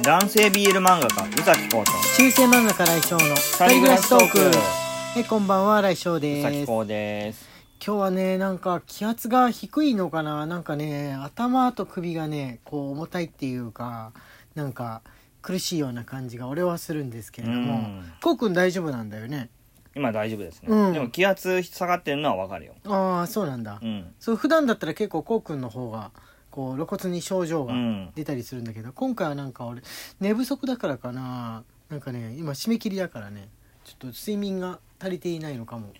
男性 BL 漫画家宇崎浩と中世漫画家来翔の二人暮らしトーク。はいこんばんは来翔宇です。崎浩です。今日はねなんか気圧が低いのかな。なんかね頭と首がねこう重たいっていうかなんか苦しいような感じが俺はするんですけれども。うん。こうくん大丈夫なんだよね。今大丈夫ですね、うん。でも気圧下がってるのはわかるよ。ああそうなんだ、うん。そう普段だったら結構こうくんの方がこう露骨に症状がうん。出たりするんだけど、今回はなんか俺寝不足だからかな。なんかね今締め切りだからねちょっと睡眠が足りていないのかも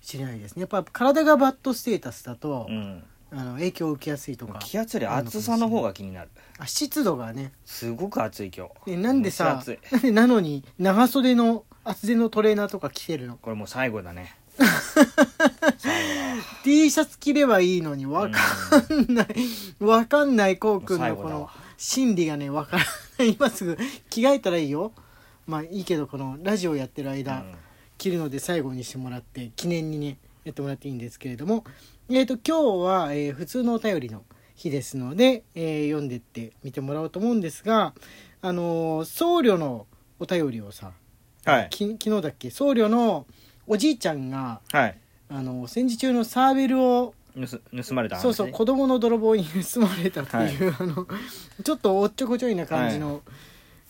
しれないですね。やっぱ体がバッドステータスだと、うん。あの影響を受けやすいとか気圧より暑さの方が気になる。あ湿度がね。すごく暑い今日。でなんでさ蒸し暑い。なのに長袖の厚手のトレーナーとか着てるの？これもう最後だね T シャツ着ればいいのにわかんない、わかんないこうくんのこの心理がねわからない。今すぐ着替えたらいいよ。まあいいけどこのラジオやってる間、うん。着るので最後にしてもらって記念にねやってもらっていいんですけれども。えっ、と今日は、えー普通のお便りの日ですので、えー読んでってみてもらおうと思うんですがあのー僧侶のお便りをさ、はい。き昨日だっけ？僧侶のおじいちゃんがはい。あの戦時中のサーベルを盗盗まれた話そうそう子供の泥棒に 盗まれたっていう、あのちょっとおっちょこちょいな感じの、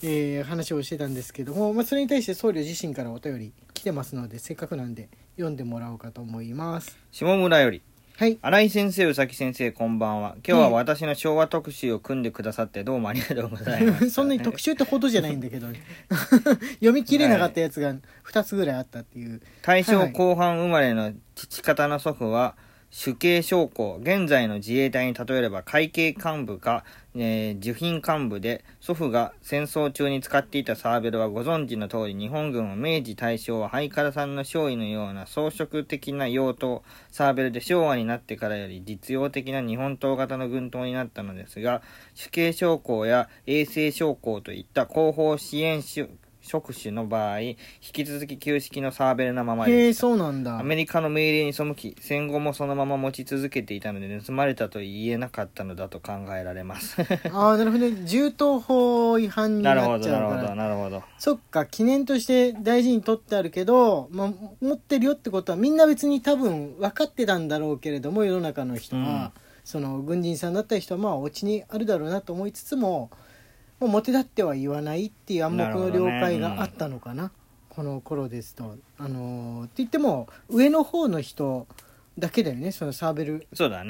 えー話をしてたんですけども、まあ、それに対して僧侶自身からお便り来てますのでせっかくなんで読んでもらおうかと思います。下村よりはい。新井先生宇崎先生こんばんは。今日は私の昭和特集を組んでくださってどうもありがとうございます そんなに特集ってほどじゃないんだけど。ね 読み切れなかったやつが2つぐらいあったっていう。大正後半生まれの父方の祖父は主刑将校現在の自衛隊に例えれば会計幹部か、えー、受品幹部で祖父が戦争中に使っていたサーベルはご存知の通り日本軍は明治大正はハイカラさんの少尉のような装飾的な用途サーベルで昭和になってからより実用的な日本刀型の軍刀になったのですが主刑将校や衛生将校といった後方支援種職種の場合引き続き旧式のサーベルなままへえでした。そうなんだ。アメリカの命令に背き戦後もそのまま持ち続けていたので盗まれたと言えなかったのだと考えられます。ああなるほどね。銃刀法違反になっちゃうから。どなるほどなるほど。そっか記念として大事に取ってあるけど、まあ、持ってるよってことはみんな別に多分分かってたんだろうけれども世の中の人は、その軍人さんだった人はまあお家にあるだろうなと思いつつももう表立っては言わないっていう暗黙の了解があったのかな。この頃ですと。あのーって言っても上の方の人だけだよね。そのサーベル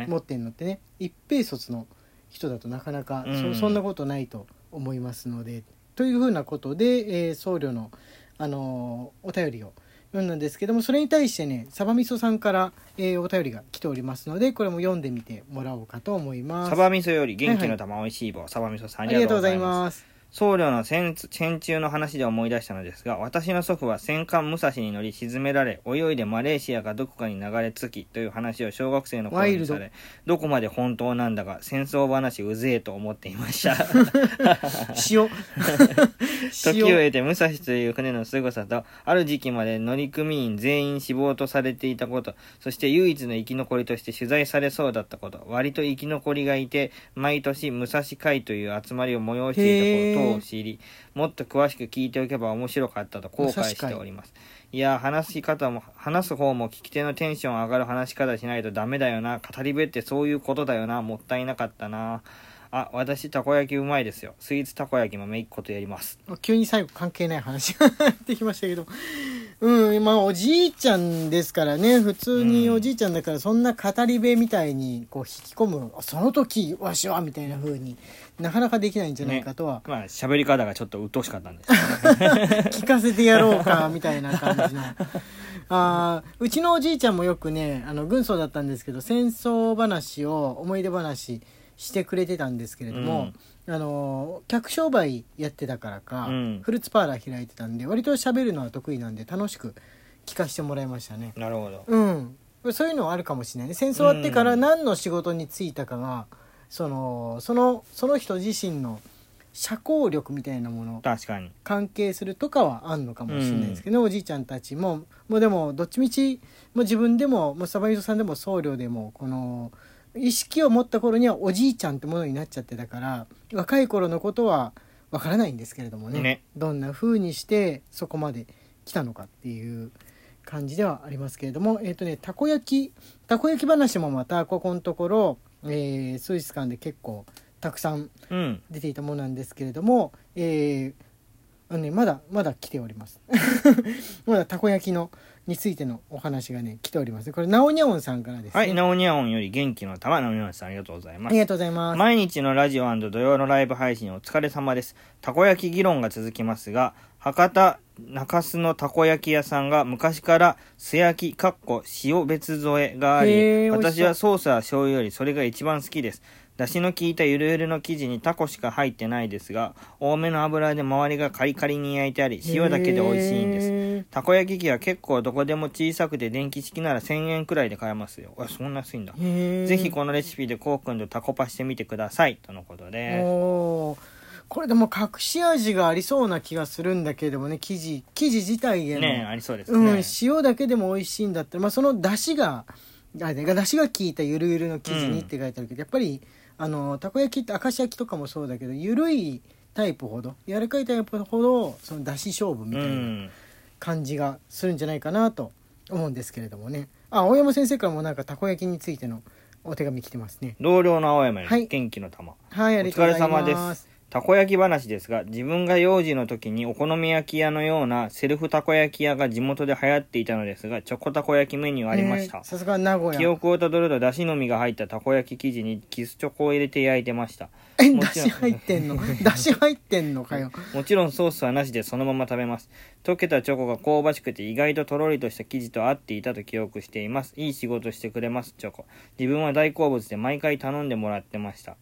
持ってんのってね。一平卒の人だとなかなかうん。そそんなことないと思いますので。というふうなことで、えー僧侶の、あのーお便りを読んだんですけどもそれに対してねサバみそさんから、えーお便りが来ておりますのでこれも読んでみてもらおうかと思います。サバ味噌より元気の玉おいしい棒、サバ味噌さんあありがとうございます僧侶の戦戦中の話で思い出したのですが私の祖父は戦艦武蔵に乗り沈められ泳いでマレーシアかどこかに流れ着きという話を小学生の頃にされどこまで本当なんだか戦争話うぜえと思っていました。塩 時を経て武蔵という船の凄さとある時期まで乗組員全員死亡とされていたことそして唯一の生き残りとして取材されそうだったこと割と生き残りがいて毎年武蔵会という集まりを催していたことを知りもっと詳しく聞いておけば面白かったと後悔しております。いや話し方も話す方も聞き手のテンション上がる話し方しないとダメだよな。語り部ってそういうことだよな。もったいなかったな。あ私たこ焼きうまいですよ。スイーツたこ焼きもめいっ子とやります。急に最後関係ない話が できましたけどうんまあおじいちゃんですからね普通におじいちゃんだからそんな語り部みたいにこう引き込むその時わしはみたいな風になかなかできないんじゃないかとは、まあ喋り方がちょっと鬱陶しかったんです。ね 聞かせてやろうかみたいな感じの。あーうちのおじいちゃんもよくねあの軍曹だったんですけど戦争話を思い出話してくれてたんですけれども、あの客商売やってたからか、うん。フルーツパーラー開いてたんで割と喋るのは得意なんで楽しく聞かせてもらいましたね。なるほど。うん。そういうのはあるかもしれないね。戦争終わってから何の仕事に就いたかが、そのそのその人自身の社交力みたいなもの確かに。関係するとかはあんのかもしれないですけど、おじいちゃんたちももうでもどっちみちもう自分でももうサバイソさんでも僧侶でもこの意識を持った頃にはおじいちゃんってものになっちゃってたから若い頃のことはわからないんですけれどもね。ね。どんな風にしてそこまで来たのかっていう感じではありますけれども。えっ、とねたこ焼きたこ焼き話もまたここのところ、えー、スイス館で結構たくさんうん。出ていたものなんですけれども、えーあのね、まだまだ来ております まだたこ焼きのについてのお話がね来ておりますこれナオニャオンさんからですね、はい、ナオニャオンより元気の玉、ナオニャオンさんありがとうございますあり。がとうございます毎日のラジオ土曜のライブ配信お疲れ様です。たこ焼き議論が続きますが、博多中洲のたこ焼き屋さんが昔から素焼き、かっこ塩別添えがあへり、私はソースは醤油よりそれが一番好きです。だしの効いたゆるゆるの生地にタコしか入ってないですが、多めの油で周りがカリカリに焼いてあり、塩だけで美味しいんです。すたこ焼き器は結構どこでも小さくて電気式なら1000円くらいで買えますよ。あ、そんな安いんだ。ぜひこのレシピでこうくんとタコパしてみてください。とのことでおーこれでも隠し味がありそうな気がするんだけどもね生地生地自体への、ねありそうですうんね。、塩だけでも美味しいんだったら、まあ、その出汁があれ出汁が効いたゆるゆるの生地にって書いてあるけど、やっぱりあのたこ焼きって明石焼きとかもそうだけどゆるいタイプほど柔らかいタイプほどその出汁勝負みう。たいなん感じがするんじゃないかなと思うんですけれどもねあ大山先生からもなんかたこ焼きについてのお手紙来てますね同僚の青山よりはい元気の玉。はいあおりがとうござい疲れ様です。たこ焼き話ですが、自分が幼児の時にお好み焼き屋のようなセルフたこ焼き屋が地元で流行っていたのですが、チョコたこ焼きメニューありましたね。さすが名古記屋憶をたどると出汁のみが入ったたこ焼き生地にキスチョコを入れて焼いてました。えもちろん出汁入ってんの？出汁入ってんのかよもちろんソースはなしでそのまま食べます。溶けたチョコが香ばしくて意外ととろりとした生地と合っていたと記憶しています。いい仕事してくれます、チョコ。自分は大好物で毎回頼んでもらってました。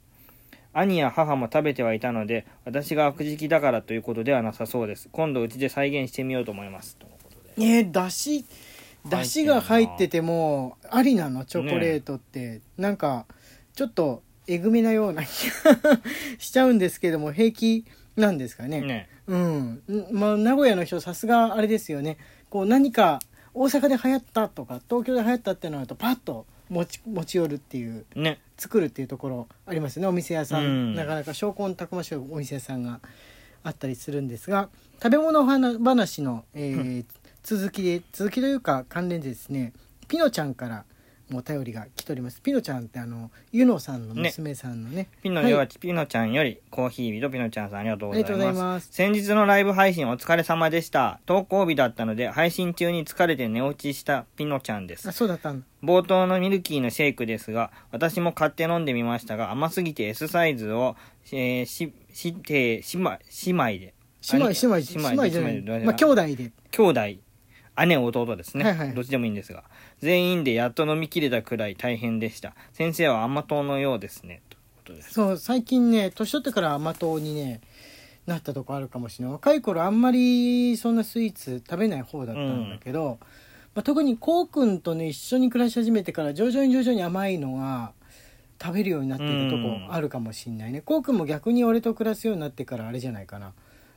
兄や母も食べてはいたので、私が悪食だからということではなさそうです。今度うちで再現してみようと思います。とのことでえー、だしだしが入っててもありなの？チョコレートって、なんかちょっとえぐめなような気が しちゃうんですけども平気なんですかね？ね。うんんまあ名古屋の人さすがあれですよねこう何か大阪で流行ったとか東京で流行ったってなるとパッと持ち持ち寄るっていうね。作るっていうところありますよね。お店屋さん、うん。なかなか証拠たくましいお店屋さんがあったりするんですが食べ物話話の、えー続きで続きというか関連でですねピノちゃんからもお便りが来ております。ピノちゃんってあのユノさんの娘さんのね。ピノはい。よはピノちゃんよりコーヒー日とピノちゃんさんありがとうございま。ます。す先日のライブ配信お疲れ様でした。投稿日だったので配信中に疲れて寝落ちしたピノちゃんです。あ。そうだったんだ。冒頭のミルキーのシェイクですが、私も買って飲んでみましたが、甘すぎて S サイズを、えーし、して、姉妹、姉妹で。姉妹姉妹姉姉妹じゃない。姉妹まあ兄弟で。兄弟、姉弟ですね、はいはい。どっちでもいいんですが、全員でやっと飲み切れたくらい大変でした。先生は甘党のようですね。ということです。そう最近ね年取ってから甘党にねなったとこあるかもしれない。若い頃あんまりそんなスイーツ食べない方だったんだけど、まあ、特にこうくんとね一緒に暮らし始めてから徐々に徐々に甘いのが食べるようになってるとこあるかもしんないね。こうくんも逆に俺と暮らすようになってからあれじゃないかな。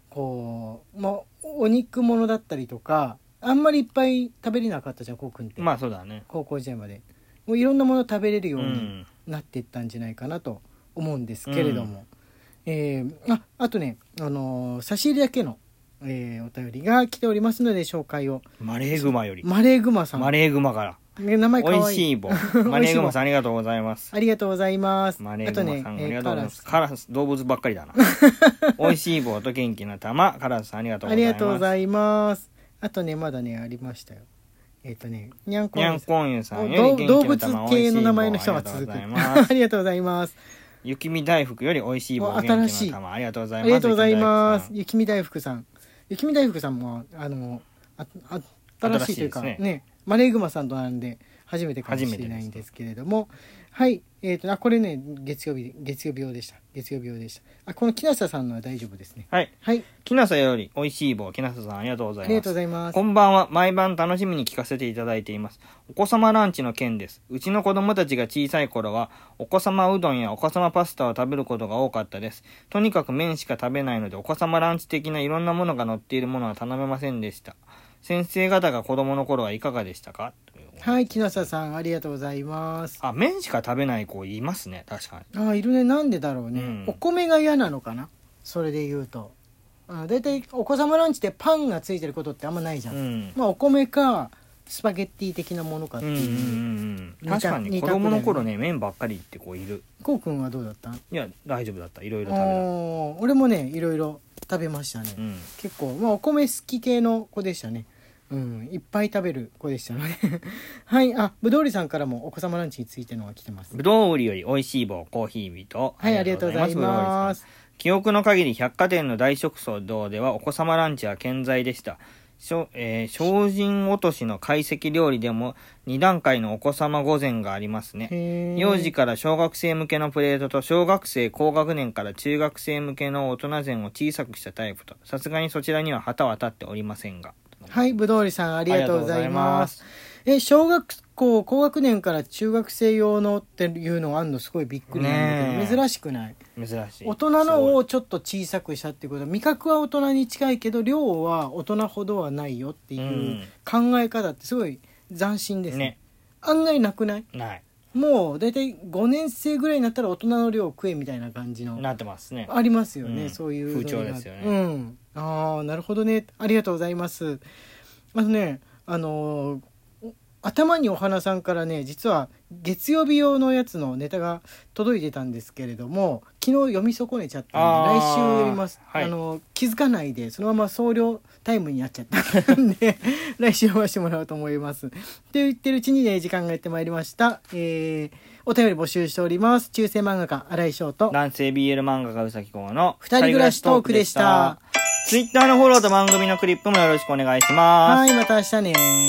こう、まあ、お肉物だったりとかあんまりいっぱい食べれなかったじゃんこうくんって、まあそうだね。高校時代までもういろんなもの食べれるように、うん。なっていったんじゃないかなと思うんですけれども、えーああとね、あのー差し入れだけの、えーお便りが来ておりますので紹介をマレーグマより。マレーグマさんマレーグマから。ね名前か美わいい味しい棒。マレーグマさんありがとうございます。ありがとうございますマレーグマさん、ありえーがとうございます。カカラス、動物ばっかりだな。美味しい棒と元気な玉、カラスさんありがとうございます。がとうございますあとねまだねありましたよ。えっ、とねにゃん。こにゃんこんゆさんより動物系の名前の人が続くありがとうございます。雪見大福より美味しい棒、新しい。ありがとうございあます。りがとうございます。雪見大福さん。雪見大福さん。もあのああ新しいというか新しいですね。マレーグマさんと並んで初めてかもしれないんですけれどもはいえっ、とあこれね月曜日月曜日用でした月曜日用でしたあこの木下さんのは大丈夫ですねはい。はいきなさより美味しい棒、きなささんありがとうございますありがとうご。ざいますこんばんは。毎晩楽しみに聞かせていただいています。お子様ランチの件です。うちの子供たちが小さい頃は、お子様うどんやお子様パスタを食べることが多かったです。とにかく麺しか食べないので、お子様ランチ的ないろんなものが載っているものは頼めませんでした。先生方が子供の頃はいかがでしたか？はい木下さんありがとうございます。あ、麺しか食べない子いますね。確かに。あいるね。なんでだろうね、うん。お米が嫌なのかな？それで言うと。あ大体お子様ランチってパンがついてることってあんまないじゃん、うん。まあお米かスパゲッティ的なものかってう。んうんういう、ん。二択確かに子二択供の頃ね麺ばっかりってこういる。こうくんはどうだった？いや大丈夫だった。いろいろあ食べー俺もねいろいろ食べましたね、たうん。結構まあお米好き系の子でしたねうんいっぱい食べる子でしたので。はいあぶどうりさんからもお子様ランチについてのが来てます。ぶどう売りより美味しい棒コーヒー人はいありがとうございます。記憶の限り百貨店の大食堂ではお子様ランチは健在でした。しょえー精進落としの懐石料理でも2段階のお子様御膳がありますね。幼児から小学生向けのプレートと小学生高学年から中学生向けの大人膳を小さくしたタイプと、さすがにそちらには旗は立っておりませんが。はいぶどうりさんありがとうございます。え小学校高学年から中学生用のっていうのがあるのすごいびっくりなんだねえ。けど珍しくない？珍しい。大人のをちょっと小さくしたっていうことは味覚は大人に近いけど量は大人ほどはないよっていううん。考え方ってすごい斬新ですね。ね。案外なくない？ない。もう大体5年生ぐらいになったら大人の量を食えみたいな感じのなってますね。ありますよね、うん。そういう風潮ですよね。うん。ああなるほどね。ありがとうございます。あのねあのーお頭にお花さんからね実は月曜日用のやつのネタが届いてたんですけれども昨日読み損ねちゃったんで来週読みます、はい。あの気づかないでそのまま総量タイムになっちゃったんで 来週読ませてもらおうと思います。って言ってるうちにね時間がやってまいりました。えー、お便り募集しております。中世漫画家新井翔と男性 BL 漫画家うさきこうの二人暮らしトークでした。ツイッターのフォローと番組のクリップもよろしくお願いします。はいまた明日ね